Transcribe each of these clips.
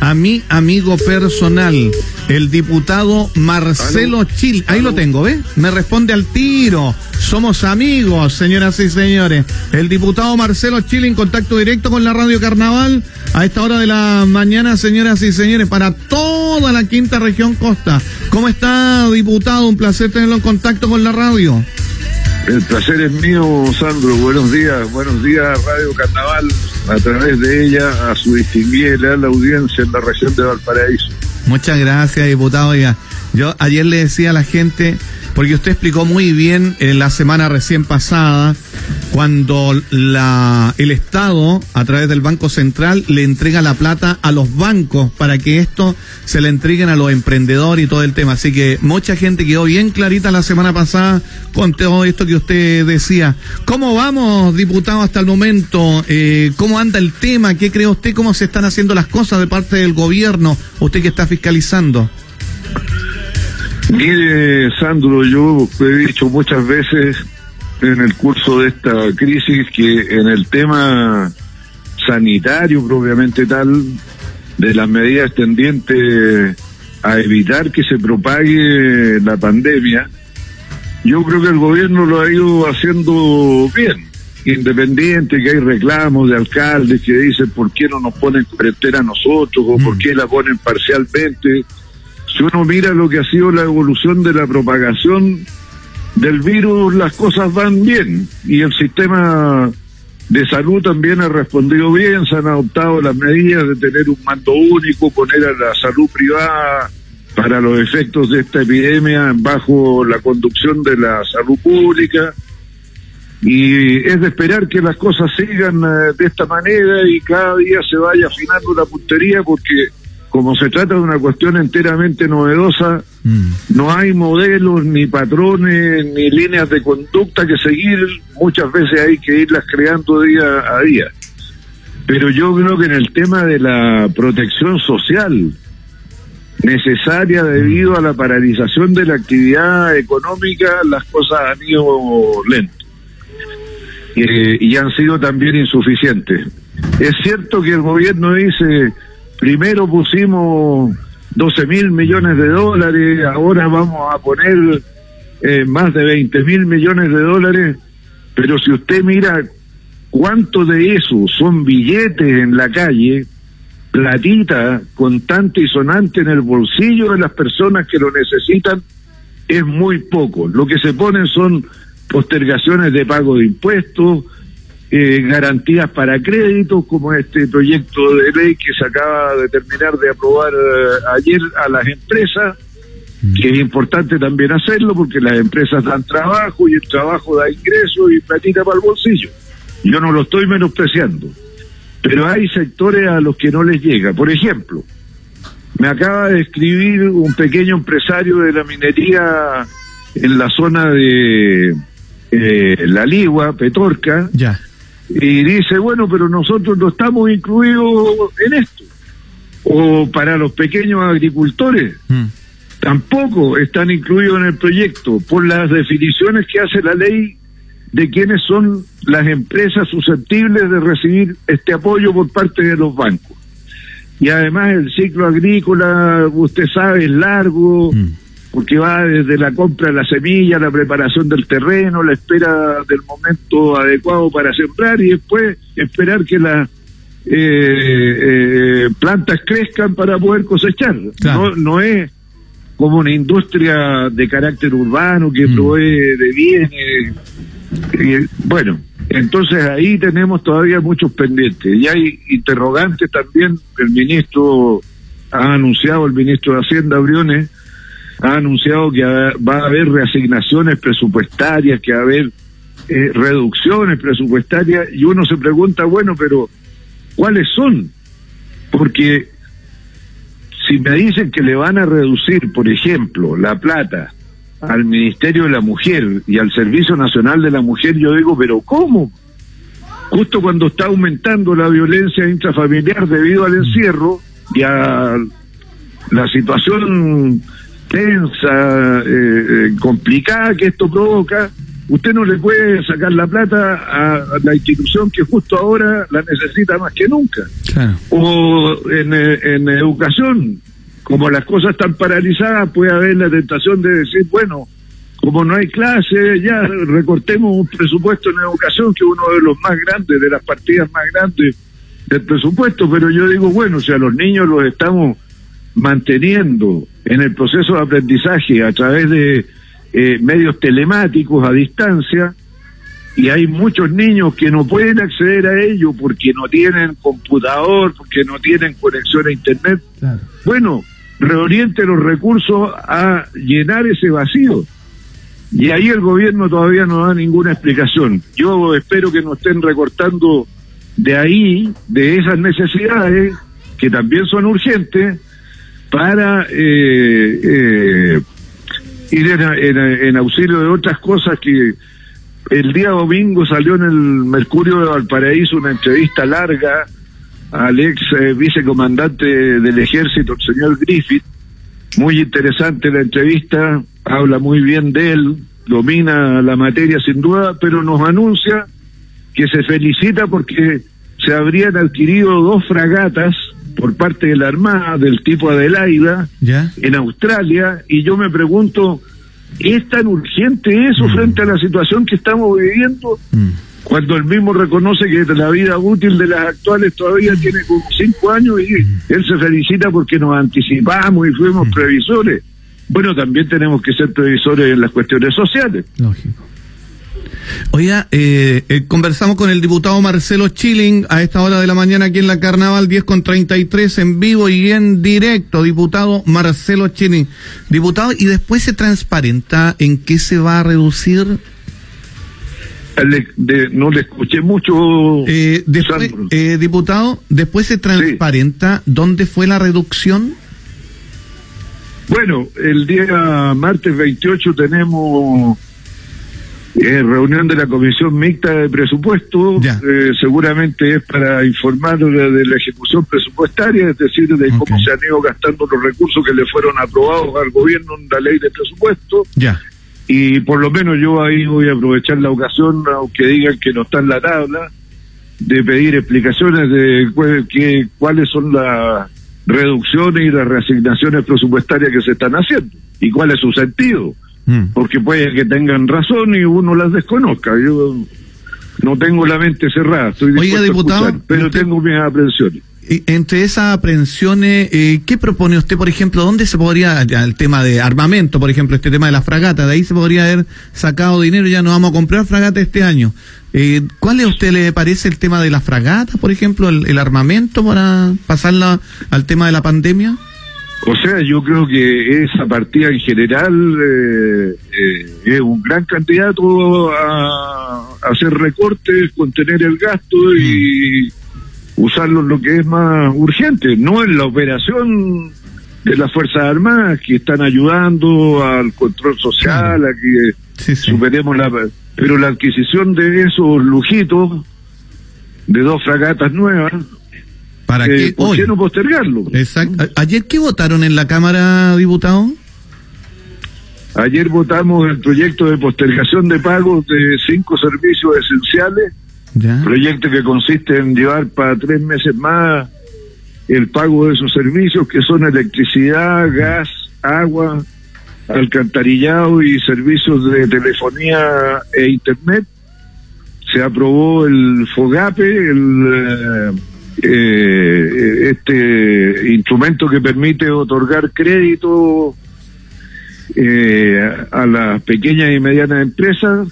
a mi amigo personal, el diputado Marcelo Chil. Ahí lo tengo, ¿ves? Me responde al tiro. Somos amigos, señoras y señores. El diputado Marcelo Chile en contacto directo con la Radio Carnaval a esta hora de la mañana, señoras y señores, para toda la quinta región costa. ¿Cómo está, diputado? Un placer tenerlo en contacto con la radio. El placer es mío, Sandro. Buenos días, buenos días, Radio Carnaval, a través de ella, a su distinguida la audiencia en la región de Valparaíso. Muchas gracias, diputado. Oiga, yo ayer le decía a la gente porque usted explicó muy bien en la semana recién pasada cuando la, el Estado, a través del Banco Central, le entrega la plata a los bancos para que esto se le entreguen a los emprendedores y todo el tema. Así que mucha gente quedó bien clarita la semana pasada con todo esto que usted decía. ¿Cómo vamos, diputado, hasta el momento? Eh, ¿Cómo anda el tema? ¿Qué cree usted? ¿Cómo se están haciendo las cosas de parte del gobierno? Usted que está fiscalizando. Mire, Sandro, yo he dicho muchas veces en el curso de esta crisis que en el tema sanitario propiamente tal, de las medidas tendientes a evitar que se propague la pandemia, yo creo que el gobierno lo ha ido haciendo bien, independiente que hay reclamos de alcaldes que dicen por qué no nos ponen cuarentena a nosotros o por mm. qué la ponen parcialmente si uno mira lo que ha sido la evolución de la propagación del virus, las cosas van bien y el sistema de salud también ha respondido bien, se han adoptado las medidas de tener un mando único, poner a la salud privada para los efectos de esta epidemia bajo la conducción de la salud pública. Y es de esperar que las cosas sigan eh, de esta manera y cada día se vaya afinando la puntería porque como se trata de una cuestión enteramente novedosa, mm. no hay modelos, ni patrones, ni líneas de conducta que seguir, muchas veces hay que irlas creando día a día. Pero yo creo que en el tema de la protección social necesaria debido a la paralización de la actividad económica, las cosas han ido lento eh, y han sido también insuficientes. Es cierto que el gobierno dice primero pusimos 12 mil millones de dólares, ahora vamos a poner eh, más de 20 mil millones de dólares, pero si usted mira cuánto de eso son billetes en la calle, platita contante y sonante en el bolsillo de las personas que lo necesitan, es muy poco. Lo que se ponen son postergaciones de pago de impuestos, eh, garantías para créditos, como este proyecto de ley que se acaba de terminar de aprobar eh, ayer a las empresas, mm. que es importante también hacerlo porque las empresas dan trabajo y el trabajo da ingresos y platita para el bolsillo. Yo no lo estoy menospreciando, pero hay sectores a los que no les llega. Por ejemplo, me acaba de escribir un pequeño empresario de la minería en la zona de eh, La Ligua, Petorca, ya y dice, bueno, pero nosotros no estamos incluidos en esto. O para los pequeños agricultores, mm. tampoco están incluidos en el proyecto por las definiciones que hace la ley de quiénes son las empresas susceptibles de recibir este apoyo por parte de los bancos. Y además el ciclo agrícola, usted sabe, es largo. Mm porque va desde la compra de la semilla, la preparación del terreno, la espera del momento adecuado para sembrar y después esperar que las eh, eh, plantas crezcan para poder cosechar. No, no es como una industria de carácter urbano que mm. provee de bienes. bueno, entonces ahí tenemos todavía muchos pendientes y hay interrogantes también. El ministro ha anunciado, el ministro de Hacienda, Briones, ha anunciado que va a haber reasignaciones presupuestarias, que va a haber eh, reducciones presupuestarias, y uno se pregunta, bueno, pero ¿cuáles son? Porque si me dicen que le van a reducir, por ejemplo, la plata al Ministerio de la Mujer y al Servicio Nacional de la Mujer, yo digo, pero ¿cómo? Justo cuando está aumentando la violencia intrafamiliar debido al encierro y a la situación tensa, eh, eh, complicada que esto provoca, usted no le puede sacar la plata a la institución que justo ahora la necesita más que nunca. O en, en educación, como las cosas están paralizadas, puede haber la tentación de decir, bueno, como no hay clase, ya recortemos un presupuesto en educación que es uno de los más grandes, de las partidas más grandes del presupuesto, pero yo digo, bueno, si a los niños los estamos manteniendo en el proceso de aprendizaje a través de eh, medios telemáticos a distancia, y hay muchos niños que no pueden acceder a ello porque no tienen computador, porque no tienen conexión a Internet. Bueno, reoriente los recursos a llenar ese vacío. Y ahí el gobierno todavía no da ninguna explicación. Yo espero que no estén recortando de ahí, de esas necesidades, que también son urgentes, para eh, eh, ir en, auxilio de otras cosas que el día domingo salió en el Mercurio de Valparaíso una entrevista larga al ex eh, vicecomandante del ejército, el señor Griffith. Muy interesante la entrevista, habla muy bien de él, domina la materia sin duda, pero nos anuncia que se felicita porque se habrían adquirido dos fragatas por parte de la Armada del tipo Adelaida en Australia y yo me pregunto, ¿es tan urgente eso mm. frente a la situación que estamos viviendo? Mm. Cuando él mismo reconoce que la vida útil de las actuales todavía tiene como cinco años y mm. él se felicita porque nos anticipamos y fuimos previsores. Bueno, también tenemos que ser previsores en las cuestiones sociales. Lógico. Oiga, eh, eh, conversamos con el diputado Marcelo Chilling a esta hora de la mañana aquí en la Carnaval 10 con 33 en vivo y en directo. Diputado Marcelo Chilling. Diputado, ¿y después se transparenta en qué se va a reducir? no le escuché mucho. Eh, después, eh, diputado, ¿después se transparenta dónde fue la reducción? Bueno, el día martes 28 tenemos eh, reunión de la Comisión Mixta de Presupuesto. Eh, seguramente es para informar de, la ejecución presupuestaria, es decir, de cómo se han ido gastando los recursos que le fueron aprobados al gobierno en la ley de presupuesto. Ya. Y por lo menos yo ahí voy a aprovechar la ocasión, aunque digan que no está en la tabla, de pedir explicaciones de que, cuáles son las reducciones y las reasignaciones presupuestarias que se están haciendo y cuál es su sentido. Mm. Porque puede que tengan razón y uno las desconozca. Yo no tengo la mente cerrada, estoy diputado, pero tengo mis aprensiones. Entre esas aprensiones, eh, ¿qué propone usted, por ejemplo? ¿Dónde se podría, el tema de armamento, por ejemplo, este tema de la fragata, de ahí se podría haber sacado dinero, ya no vamos a comprar fragata este año? Eh, ¿Cuál a usted le parece el tema de la fragata, por ejemplo, el, armamento para pasarla al tema de la pandemia? O sea, yo creo que esa partida en general eh, eh, es un gran candidato a, hacer recortes, contener el gasto y usarlo en lo que es más urgente, no en la operación de las Fuerzas Armadas que están ayudando al control social, a que superemos la pero la adquisición de esos lujitos, de dos fragatas nuevas, ¿para eh, ¿por qué no postergarlo? Exacto. ¿Ayer qué votaron en la Cámara, diputado? Ayer votamos el proyecto de postergación de pagos de cinco servicios esenciales, proyecto que consiste en llevar para tres meses más el pago de esos servicios que son electricidad, gas, agua, alcantarillado y servicios de telefonía e internet. Se aprobó el FOGAPE, el, eh, eh, este instrumento que permite otorgar crédito eh, a las pequeñas y medianas empresas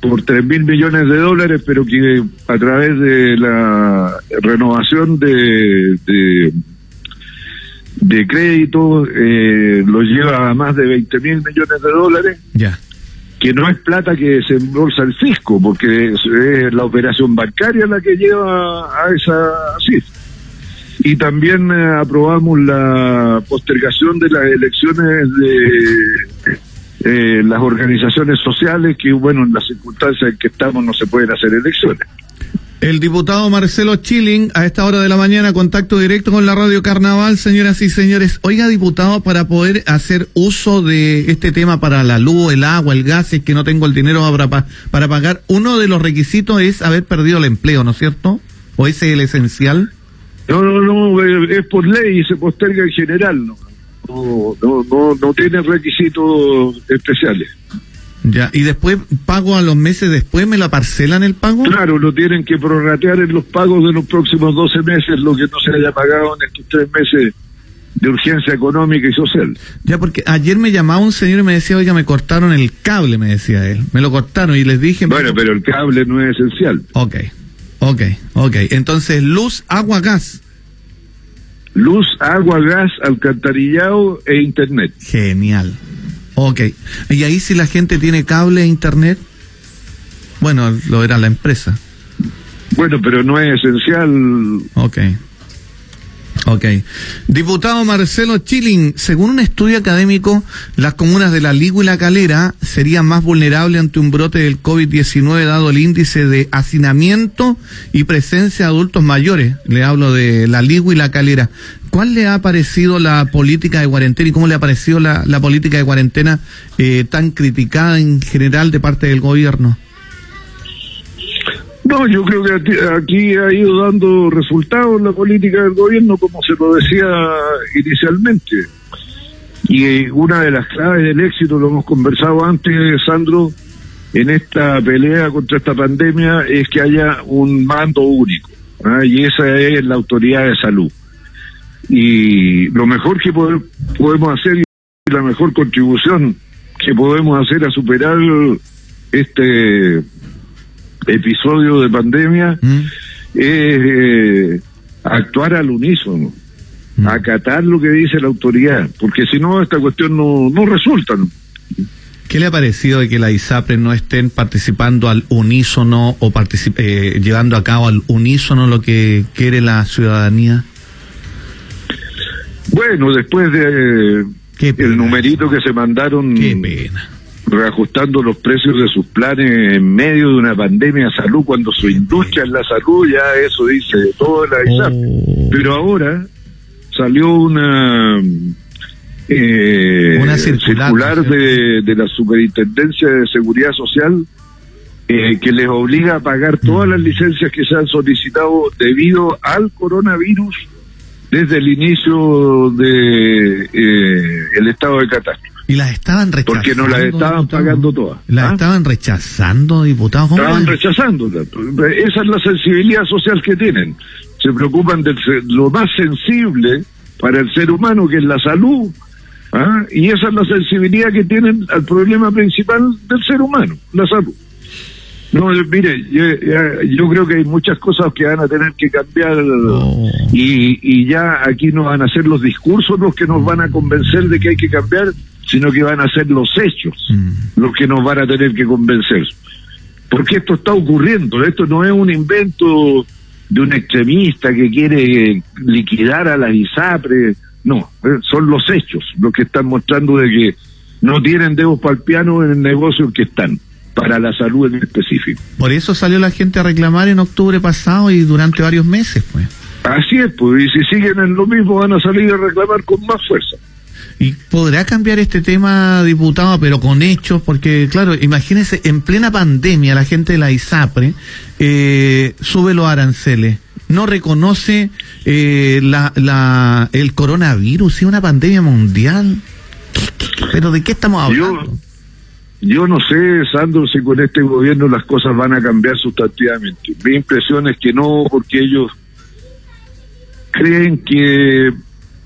por tres mil millones de dólares, pero que a través de la renovación de de crédito eh, lo lleva a más de 20 mil millones de dólares. Ya. Que no es plata que se embolsa el fisco, porque es, la operación bancaria la que lleva a esa cifra. Y también eh, aprobamos la postergación de las elecciones de eh, las organizaciones sociales, que bueno, en las circunstancias en que estamos no se pueden hacer elecciones. El diputado Marcelo Chilling, a esta hora de la mañana, contacto directo con la radio Carnaval, señoras y señores. Oiga, diputado, para poder hacer uso de este tema para la luz, el agua, el gas, es que no tengo el dinero para, para pagar, uno de los requisitos es haber perdido el empleo, ¿no es cierto? ¿O ese es el esencial? No, no, no, eh, es por ley y se posterga en general, ¿no? No, no, no, no tiene requisitos especiales. Ya, y después pago a los meses después, ¿me la parcelan el pago? Claro, lo tienen que prorratear en los pagos de los próximos 12 meses, lo que no se haya pagado en estos tres meses de urgencia económica y social. Ya, porque ayer me llamaba un señor y me decía, oiga, me cortaron el cable, me decía él. Me lo cortaron y les dije... Bueno, pero el cable no es esencial. Ok, ok, ok. Entonces, luz, agua, gas. Luz, agua, gas, alcantarillado e internet. Genial. Ok. ¿Y ahí si la gente tiene cable e internet? Bueno, lo era la empresa. Bueno, pero no es esencial. Ok. Ok. Diputado Marcelo Chilling, según un estudio académico, las comunas de La Ligua y La Calera serían más vulnerables ante un brote del COVID-19 dado el índice de hacinamiento y presencia de adultos mayores. Le hablo de La Ligua y La Calera. ¿Cuál le ha parecido la política de cuarentena y cómo le ha parecido la, política de cuarentena eh, tan criticada en general de parte del gobierno? No, yo creo que aquí ha ido dando resultados la política del gobierno, como se lo decía inicialmente. Y eh, una de las claves del éxito, lo hemos conversado antes, Sandro, en esta pelea contra esta pandemia, es que haya un mando único. ¿ah? Y esa es la autoridad de salud. Y lo mejor que podemos hacer y la mejor contribución que podemos hacer a superar este episodio de pandemia mm. es eh, actuar al unísono, mm. acatar lo que dice la autoridad, porque si no, esta cuestión no, no resulta. ¿Qué le ha parecido de que la ISAPRE no estén participando al unísono o eh, llevando a cabo al unísono lo que quiere la ciudadanía? Bueno, después de el numerito que se mandaron Qué pena reajustando los precios de sus planes en medio de una pandemia de salud, cuando su industria es la salud, ya eso dice todo la ISAP. Oh. Pero ahora salió una, eh, una circular, de, de, la Superintendencia de Seguridad Social eh, que les obliga a pagar todas las mm. licencias que se han solicitado debido al coronavirus desde el inicio de eh, el estado de catástrofe. Y las estaban rechazando. Porque no las estaban pagando todas. ¿Las ¿ah? estaban rechazando, diputados? Estaban rechazando. Esa es la sensibilidad social que tienen. Se preocupan de lo más sensible para el ser humano, que es la salud. ¿ah? Y esa es la sensibilidad que tienen al problema principal del ser humano, la salud. No, mire, yo, creo que hay muchas cosas que van a tener que cambiar y, y ya aquí no van a ser los discursos los que nos van a convencer de que hay que cambiar, sino que van a ser los hechos mm. los que nos van a tener que convencer. Porque esto está ocurriendo, esto no es un invento de un extremista que quiere liquidar a la ISAPRE, no, eh, son los hechos los que están mostrando de que no tienen dedos para el piano en el negocio en que están para la salud en específico. Por eso salió la gente a reclamar en octubre pasado y durante varios meses, pues. Así es, pues, y si siguen en lo mismo van a salir a reclamar con más fuerza. ¿Y podrá cambiar este tema, diputado, pero con hechos? Porque, claro, imagínese, en plena pandemia la gente de la ISAPRE eh, sube los aranceles, no reconoce eh, la, la, el coronavirus, y una pandemia mundial. ¿Pero de qué estamos hablando? Yo no sé, Sandro, si con este gobierno las cosas van a cambiar sustantivamente. Mi impresión es que no, porque ellos creen que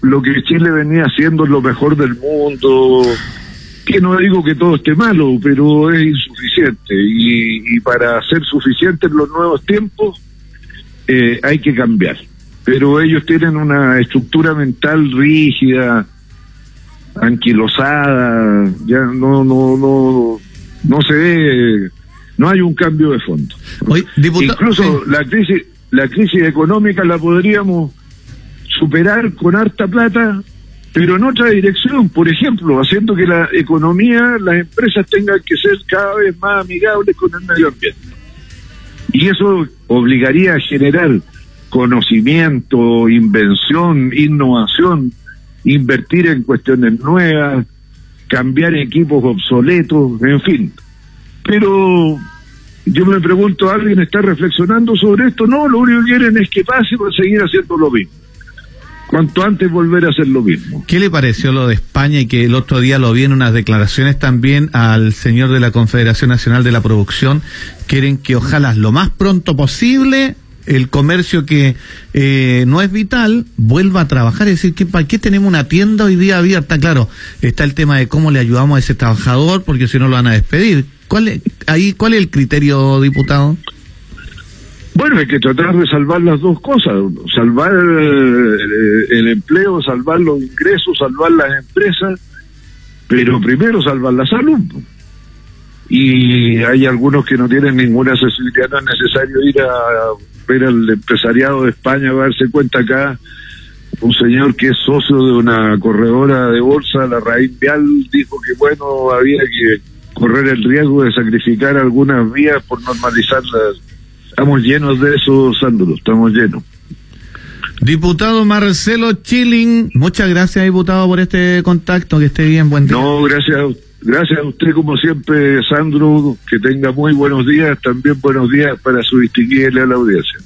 lo que Chile venía haciendo es lo mejor del mundo, que no digo que todo esté malo, pero es insuficiente. Y, para ser suficiente en los nuevos tiempos eh, hay que cambiar. Pero ellos tienen una estructura mental rígida, anquilosada, ya no, no, no, no se ve, no hay un cambio de fondo. Incluso la crisis, la crisis económica la podríamos superar con harta plata, pero en otra dirección, por ejemplo, haciendo que la economía, las empresas tengan que ser cada vez más amigables con el medio ambiente. Y eso obligaría a generar conocimiento, invención, innovación, invertir en cuestiones nuevas, cambiar equipos obsoletos, en fin. Pero yo me pregunto, ¿alguien está reflexionando sobre esto? No, lo único que quieren es que pase para seguir haciendo lo mismo. Cuanto antes volver a hacer lo mismo. ¿Qué le pareció lo de España y que el otro día lo vi en unas declaraciones también al señor de la Confederación Nacional de la Producción? Quieren que ojalá lo más pronto posible el comercio que eh, no es vital vuelva a trabajar. Es decir, ¿para qué tenemos una tienda hoy día abierta? Claro, está el tema de cómo le ayudamos a ese trabajador, porque si no lo van a despedir. ¿Cuál es, ahí, ¿Cuál es el criterio, diputado? Bueno, hay que tratar de salvar las dos cosas, salvar eh, el empleo, salvar los ingresos, salvar las empresas, pero primero salvar la salud y hay algunos que no tienen ninguna accesibilidad, no es necesario ir a ver al empresariado de España a darse cuenta acá, un señor que es socio de una corredora de bolsa, la Raíz Vial, dijo que bueno, había que correr el riesgo de sacrificar algunas vías por normalizarlas. Estamos llenos de eso, Sandro, estamos llenos. Diputado Marcelo Chilling, muchas gracias, diputado, por este contacto. Que esté bien, buen día. No, gracias a usted Gracias a usted, como siempre, Sandro. Que tenga muy buenos días. También buenos días para su distinguida la audiencia.